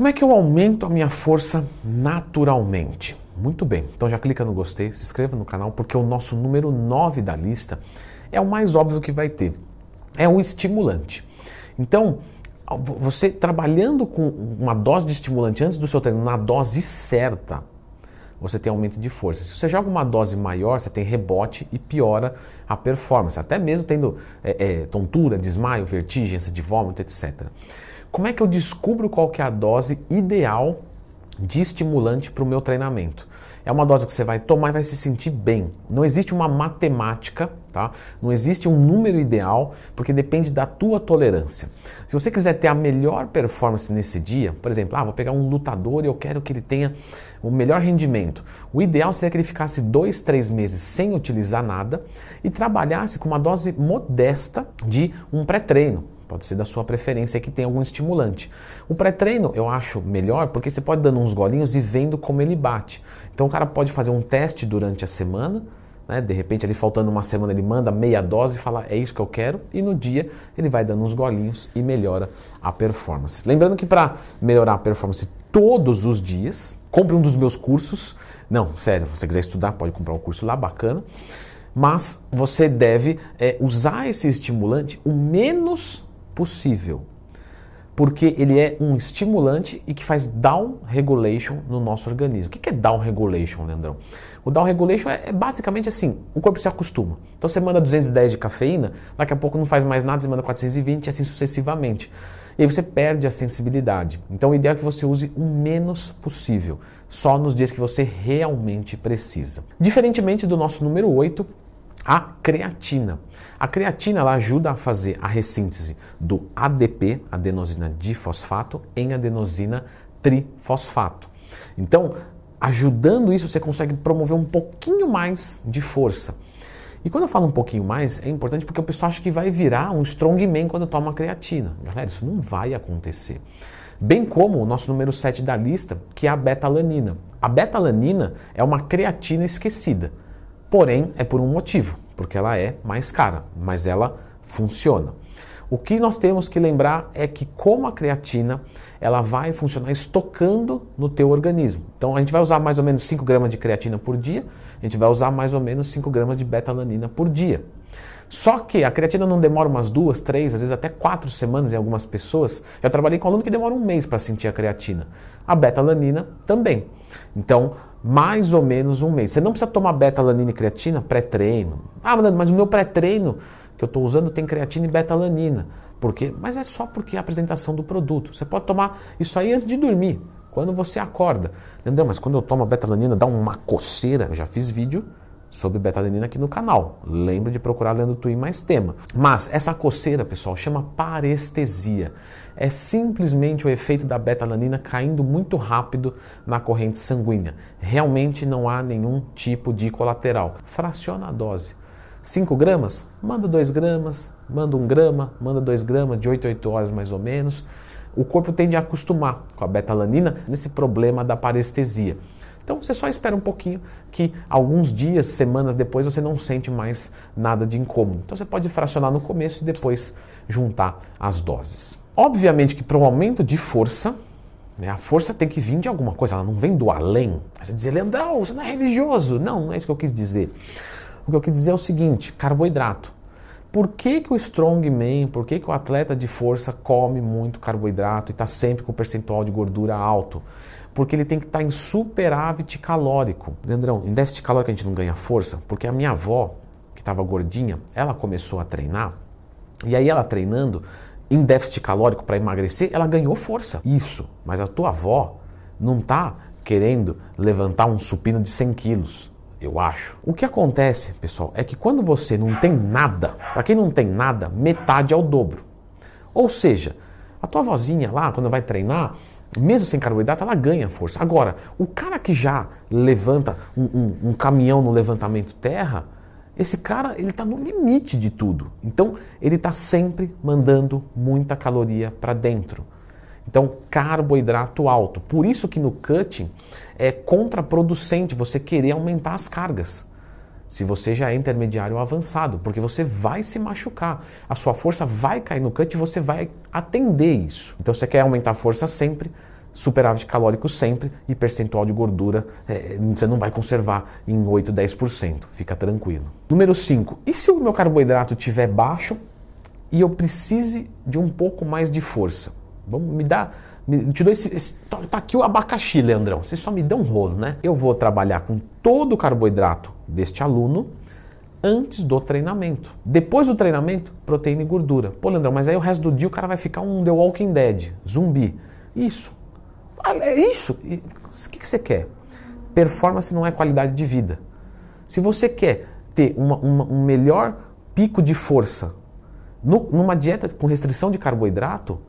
Como é que eu aumento a minha força naturalmente? Muito bem, então já clica no gostei, se inscreva no canal, porque o nosso número 9 da lista é o mais óbvio que vai ter. É o estimulante. Então, você trabalhando com uma dose de estimulante antes do seu treino, na dose certa, você tem aumento de força. Se você joga uma dose maior, você tem rebote e piora a performance, até mesmo tendo é, é, tontura, desmaio, vertigem, de vômito, etc. Como é que eu descubro qual que é a dose ideal de estimulante para o meu treinamento? É uma dose que você vai tomar e vai se sentir bem. Não existe uma matemática, tá? Não existe um número ideal, porque depende da tua tolerância. Se você quiser ter a melhor performance nesse dia, por exemplo, ah, vou pegar um lutador e eu quero que ele tenha o melhor rendimento. O ideal seria que ele ficasse dois, três meses sem utilizar nada e trabalhasse com uma dose modesta de um pré-treino. Pode ser da sua preferência que tem algum estimulante. O pré-treino eu acho melhor porque você pode dando uns golinhos e vendo como ele bate. Então o cara pode fazer um teste durante a semana, né? de repente ali faltando uma semana ele manda meia dose e fala é isso que eu quero e no dia ele vai dando uns golinhos e melhora a performance. Lembrando que para melhorar a performance todos os dias, compre um dos meus cursos. Não, sério, se você quiser estudar pode comprar um curso lá bacana mas você deve é, usar esse estimulante o menos possível. Porque ele é um estimulante e que faz down regulation no nosso organismo. O que é down regulation, Leandrão? O down regulation é, é basicamente assim: o corpo se acostuma. Então você manda 210 de cafeína, daqui a pouco não faz mais nada, você manda 420 e assim sucessivamente. E aí você perde a sensibilidade. Então o ideal é que você use o menos possível, só nos dias que você realmente precisa. Diferentemente do nosso número 8, a creatina. A creatina ela ajuda a fazer a ressíntese do ADP, adenosina difosfato, em adenosina trifosfato. Então, ajudando isso, você consegue promover um pouquinho mais de força. E quando eu falo um pouquinho mais, é importante porque o pessoal acha que vai virar um strongman quando toma creatina. Galera, isso não vai acontecer. Bem como o nosso número 7 da lista, que é a betalanina. A betalanina é uma creatina esquecida. Porém, é por um motivo, porque ela é mais cara, mas ela funciona. O que nós temos que lembrar é que como a creatina, ela vai funcionar estocando no teu organismo. Então a gente vai usar mais ou menos 5 gramas de creatina por dia, a gente vai usar mais ou menos 5 gramas de betalanina por dia. Só que a creatina não demora umas duas, três, às vezes até quatro semanas em algumas pessoas. Já trabalhei com aluno que demora um mês para sentir a creatina. A betalanina também. Então, mais ou menos um mês. Você não precisa tomar betalanina e creatina pré-treino. Ah, mas o meu pré-treino que eu estou usando tem creatina e betalanina. Por quê? Mas é só porque é a apresentação do produto. Você pode tomar isso aí antes de dormir, quando você acorda. Entendeu? Mas quando eu tomo betalanina dá uma coceira. Eu já fiz vídeo sobre betalanina aqui no canal. Lembre de procurar lendo Twin mais tema. Mas essa coceira, pessoal, chama parestesia. É simplesmente o efeito da betalanina caindo muito rápido na corrente sanguínea. Realmente não há nenhum tipo de colateral. Fraciona a dose. 5 gramas? Manda 2 gramas, manda 1 um grama, manda 2 gramas, de 8 a 8 horas mais ou menos. O corpo tende a acostumar com a betalanina nesse problema da parestesia. Então você só espera um pouquinho que alguns dias, semanas depois você não sente mais nada de incômodo. Então você pode fracionar no começo e depois juntar as doses. Obviamente que para um aumento de força, né, a força tem que vir de alguma coisa, ela não vem do além. Você dizer, Leandrão, você não é religioso. Não, não é isso que eu quis dizer. O que eu quis dizer é o seguinte: carboidrato. Por que, que o strongman, por que, que o atleta de força come muito carboidrato e está sempre com o percentual de gordura alto? porque ele tem que estar tá em superávit calórico. Leandrão, em déficit calórico a gente não ganha força, porque a minha avó, que estava gordinha, ela começou a treinar, e aí ela treinando em déficit calórico para emagrecer, ela ganhou força. Isso, mas a tua avó não está querendo levantar um supino de 100 quilos. Eu acho. O que acontece, pessoal, é que quando você não tem nada, para quem não tem nada, metade é o dobro. Ou seja, a tua vozinha lá, quando vai treinar, mesmo sem carboidrato, ela ganha força. Agora, o cara que já levanta um, um, um caminhão no levantamento terra, esse cara ele está no limite de tudo. Então, ele está sempre mandando muita caloria para dentro. Então, carboidrato alto. Por isso que no cutting é contraproducente você querer aumentar as cargas se você já é intermediário ou avançado, porque você vai se machucar. A sua força vai cair no cut e você vai atender isso. Então você quer aumentar a força sempre, superávit calórico sempre e percentual de gordura é, você não vai conservar em 8, 10%, fica tranquilo. Número 5, e se o meu carboidrato estiver baixo e eu precise de um pouco mais de força? Vamos me dar, me, te dou esse, esse, tá, tá aqui o abacaxi, Leandrão, você só me dá um rolo, né? Eu vou trabalhar com todo o carboidrato deste aluno antes do treinamento. Depois do treinamento, proteína e gordura. Pô, Leandrão, mas aí o resto do dia o cara vai ficar um The Walking Dead, zumbi. Isso. É isso. O que você quer? Performance não é qualidade de vida. Se você quer ter uma, uma, um melhor pico de força no, numa dieta com restrição de carboidrato,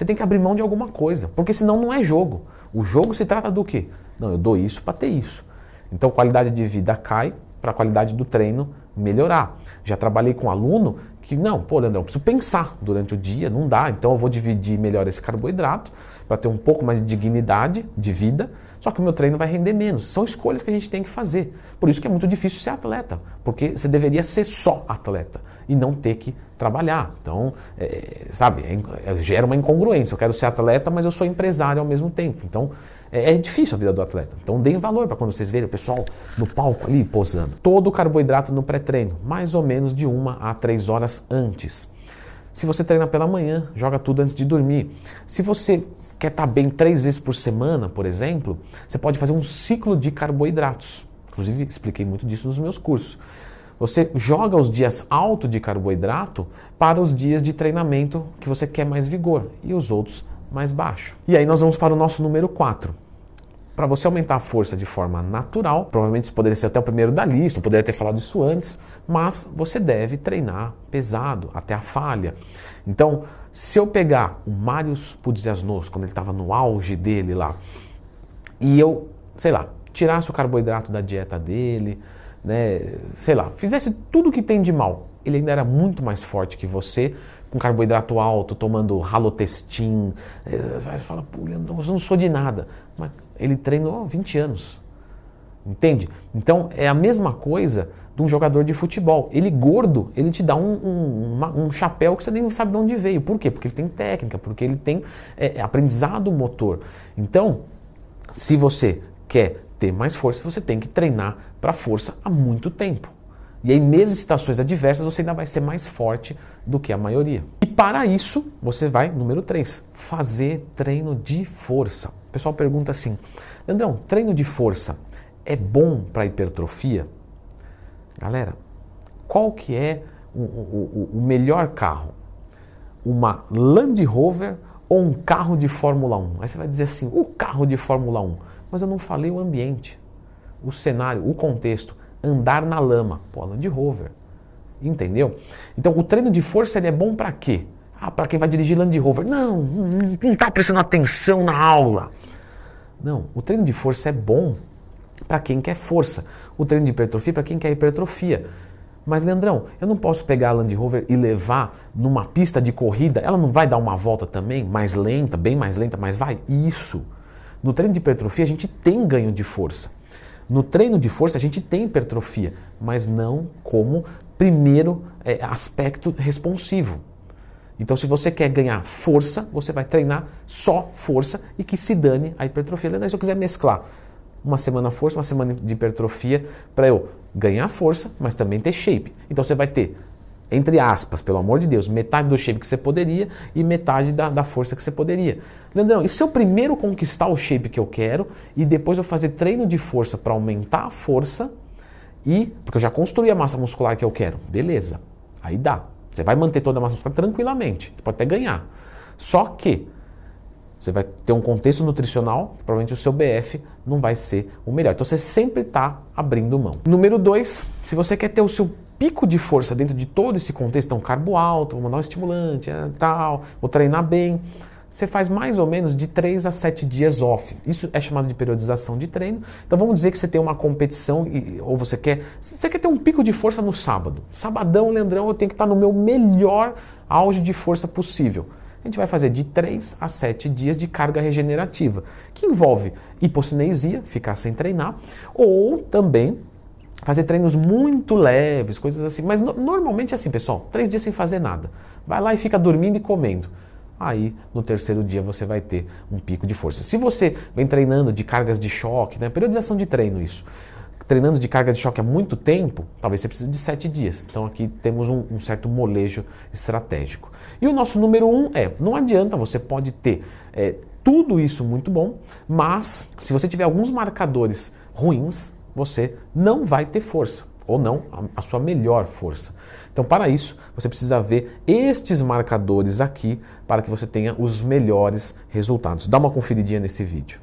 você tem que abrir mão de alguma coisa, porque senão não é jogo. O jogo se trata do quê? Não, eu dou isso para ter isso. Então, qualidade de vida cai para a qualidade do treino melhorar. Já trabalhei com aluno que, não, pô, Leandrão, preciso pensar durante o dia, não dá, então eu vou dividir melhor esse carboidrato para ter um pouco mais de dignidade de vida, só que o meu treino vai render menos. São escolhas que a gente tem que fazer. Por isso que é muito difícil ser atleta, porque você deveria ser só atleta e não ter que trabalhar. Então, é, sabe, é, gera uma incongruência. Eu quero ser atleta, mas eu sou empresário ao mesmo tempo. Então, é, é difícil a vida do atleta. Então, deem valor para quando vocês verem o pessoal no palco ali posando. Todo o carboidrato no pré-treino, mais ou menos de uma a três horas antes. Se você treina pela manhã, joga tudo antes de dormir. Se você quer estar tá bem três vezes por semana, por exemplo, você pode fazer um ciclo de carboidratos. Inclusive, expliquei muito disso nos meus cursos. Você joga os dias alto de carboidrato para os dias de treinamento que você quer mais vigor e os outros mais baixo. E aí nós vamos para o nosso número 4. Para você aumentar a força de forma natural, provavelmente isso poderia ser até o primeiro da lista, eu poderia ter falado isso antes, mas você deve treinar pesado até a falha. Então, se eu pegar o Marius Pudziasnos, quando ele estava no auge dele lá, e eu, sei lá, tirasse o carboidrato da dieta dele, né, sei lá, fizesse tudo que tem de mal, ele ainda era muito mais forte que você, com carboidrato alto, tomando halotestin. É, você fala, pô, eu não sou de nada. Mas ele treinou 20 anos. Entende? Então é a mesma coisa de um jogador de futebol. Ele gordo, ele te dá um, um, uma, um, chapéu que você nem sabe de onde veio. Por quê? Porque ele tem técnica, porque ele tem é, aprendizado motor. Então, se você quer ter mais força, você tem que treinar para força há muito tempo. E aí, mesmo em situações adversas, você ainda vai ser mais forte do que a maioria. E para isso, você vai, número 3, fazer treino de força. O pessoal pergunta assim: Andrão, treino de força é bom para hipertrofia? Galera, qual que é o, o, o melhor carro? Uma Land Rover ou um carro de Fórmula 1? Aí você vai dizer assim: o carro de Fórmula 1 mas eu não falei o ambiente, o cenário, o contexto. Andar na lama, pô, Land Rover. Entendeu? Então o treino de força ele é bom para quê? Ah, para quem vai dirigir Land Rover. Não, não está prestando atenção na aula. Não, o treino de força é bom para quem quer força. O treino de hipertrofia para quem quer hipertrofia. Mas, Leandrão, eu não posso pegar a Land Rover e levar numa pista de corrida. Ela não vai dar uma volta também, mais lenta, bem mais lenta, mas vai? Isso. No treino de hipertrofia, a gente tem ganho de força. No treino de força, a gente tem hipertrofia, mas não como primeiro é, aspecto responsivo. Então, se você quer ganhar força, você vai treinar só força e que se dane a hipertrofia. Se eu quiser mesclar uma semana força, uma semana de hipertrofia, para eu ganhar força, mas também ter shape. Então, você vai ter entre aspas, pelo amor de Deus, metade do shape que você poderia e metade da, da força que você poderia. Leandrão, e se eu primeiro conquistar o shape que eu quero e depois eu fazer treino de força para aumentar a força e. Porque eu já construí a massa muscular que eu quero. Beleza. Aí dá. Você vai manter toda a massa muscular tranquilamente. Você pode até ganhar. Só que você vai ter um contexto nutricional, provavelmente o seu BF não vai ser o melhor. Então você sempre está abrindo mão. Número dois, se você quer ter o seu pico de força dentro de todo esse contexto, então carbo alto, vou mandar um estimulante, é, tal, vou treinar bem, você faz mais ou menos de 3 a 7 dias off. Isso é chamado de periodização de treino. Então vamos dizer que você tem uma competição ou você quer, você quer ter um pico de força no sábado. Sabadão, Leandrão, eu tenho que estar no meu melhor auge de força possível. A gente vai fazer de 3 a 7 dias de carga regenerativa, que envolve hipocinesia, ficar sem treinar, ou também fazer treinos muito leves, coisas assim. Mas no, normalmente é assim, pessoal: três dias sem fazer nada. Vai lá e fica dormindo e comendo. aí no terceiro dia você vai ter um pico de força. Se você vem treinando de cargas de choque, né, periodização de treino isso, treinando de carga de choque há muito tempo, talvez você precise de sete dias. Então aqui temos um, um, certo molejo estratégico. E o nosso número um é, não adianta, você pode ter é, tudo isso muito bom, mas se você tiver alguns marcadores ruins, você não vai ter força ou não a, sua melhor força. Então, para isso, você precisa ver estes marcadores aqui para que você tenha os melhores resultados. Dá uma conferidinha nesse vídeo.